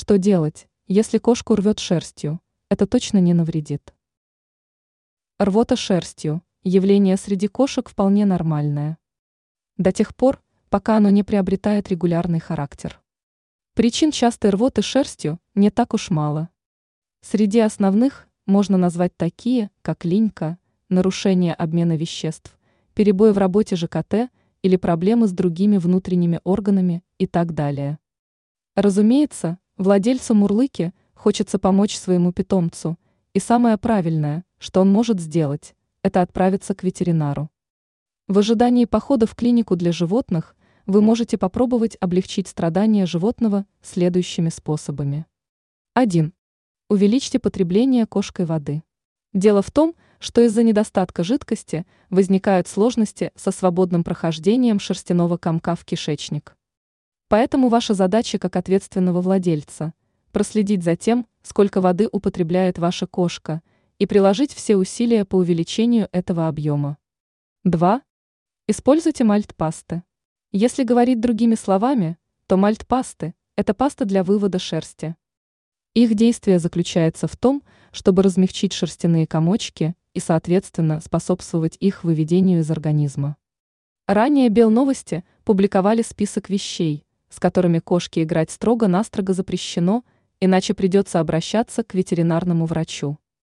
Что делать, если кошку рвет шерстью? Это точно не навредит. Рвота шерстью – явление среди кошек вполне нормальное. До тех пор, пока оно не приобретает регулярный характер. Причин частой рвоты шерстью не так уж мало. Среди основных можно назвать такие, как линька, нарушение обмена веществ, перебои в работе ЖКТ или проблемы с другими внутренними органами и так далее. Разумеется, владельцу мурлыки хочется помочь своему питомцу, и самое правильное, что он может сделать, это отправиться к ветеринару. В ожидании похода в клинику для животных вы можете попробовать облегчить страдания животного следующими способами. 1. Увеличьте потребление кошкой воды. Дело в том, что из-за недостатка жидкости возникают сложности со свободным прохождением шерстяного комка в кишечник. Поэтому ваша задача как ответственного владельца – проследить за тем, сколько воды употребляет ваша кошка, и приложить все усилия по увеличению этого объема. 2. Используйте мальт-пасты. Если говорить другими словами, то мальт-пасты – это паста для вывода шерсти. Их действие заключается в том, чтобы размягчить шерстяные комочки и, соответственно, способствовать их выведению из организма. Ранее Белновости публиковали список вещей, с которыми кошке играть строго-настрого запрещено, иначе придется обращаться к ветеринарному врачу.